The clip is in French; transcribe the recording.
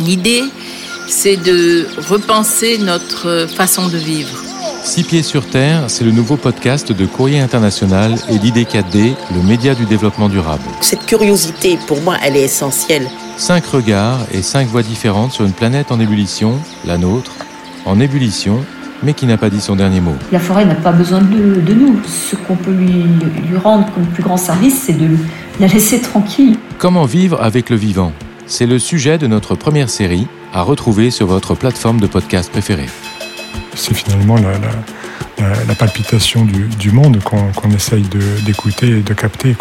L'idée, c'est de repenser notre façon de vivre. Six pieds sur terre, c'est le nouveau podcast de Courrier International et d'ID4D, le média du développement durable. Cette curiosité, pour moi, elle est essentielle. Cinq regards et cinq voix différentes sur une planète en ébullition, la nôtre, en ébullition, mais qui n'a pas dit son dernier mot. La forêt n'a pas besoin de, de nous. Ce qu'on peut lui, lui rendre comme plus grand service, c'est de la laisser tranquille. Comment vivre avec le vivant? C'est le sujet de notre première série, à retrouver sur votre plateforme de podcast préférée. C'est finalement la, palpitation du, monde qu'on essaye d'écouter et de capter.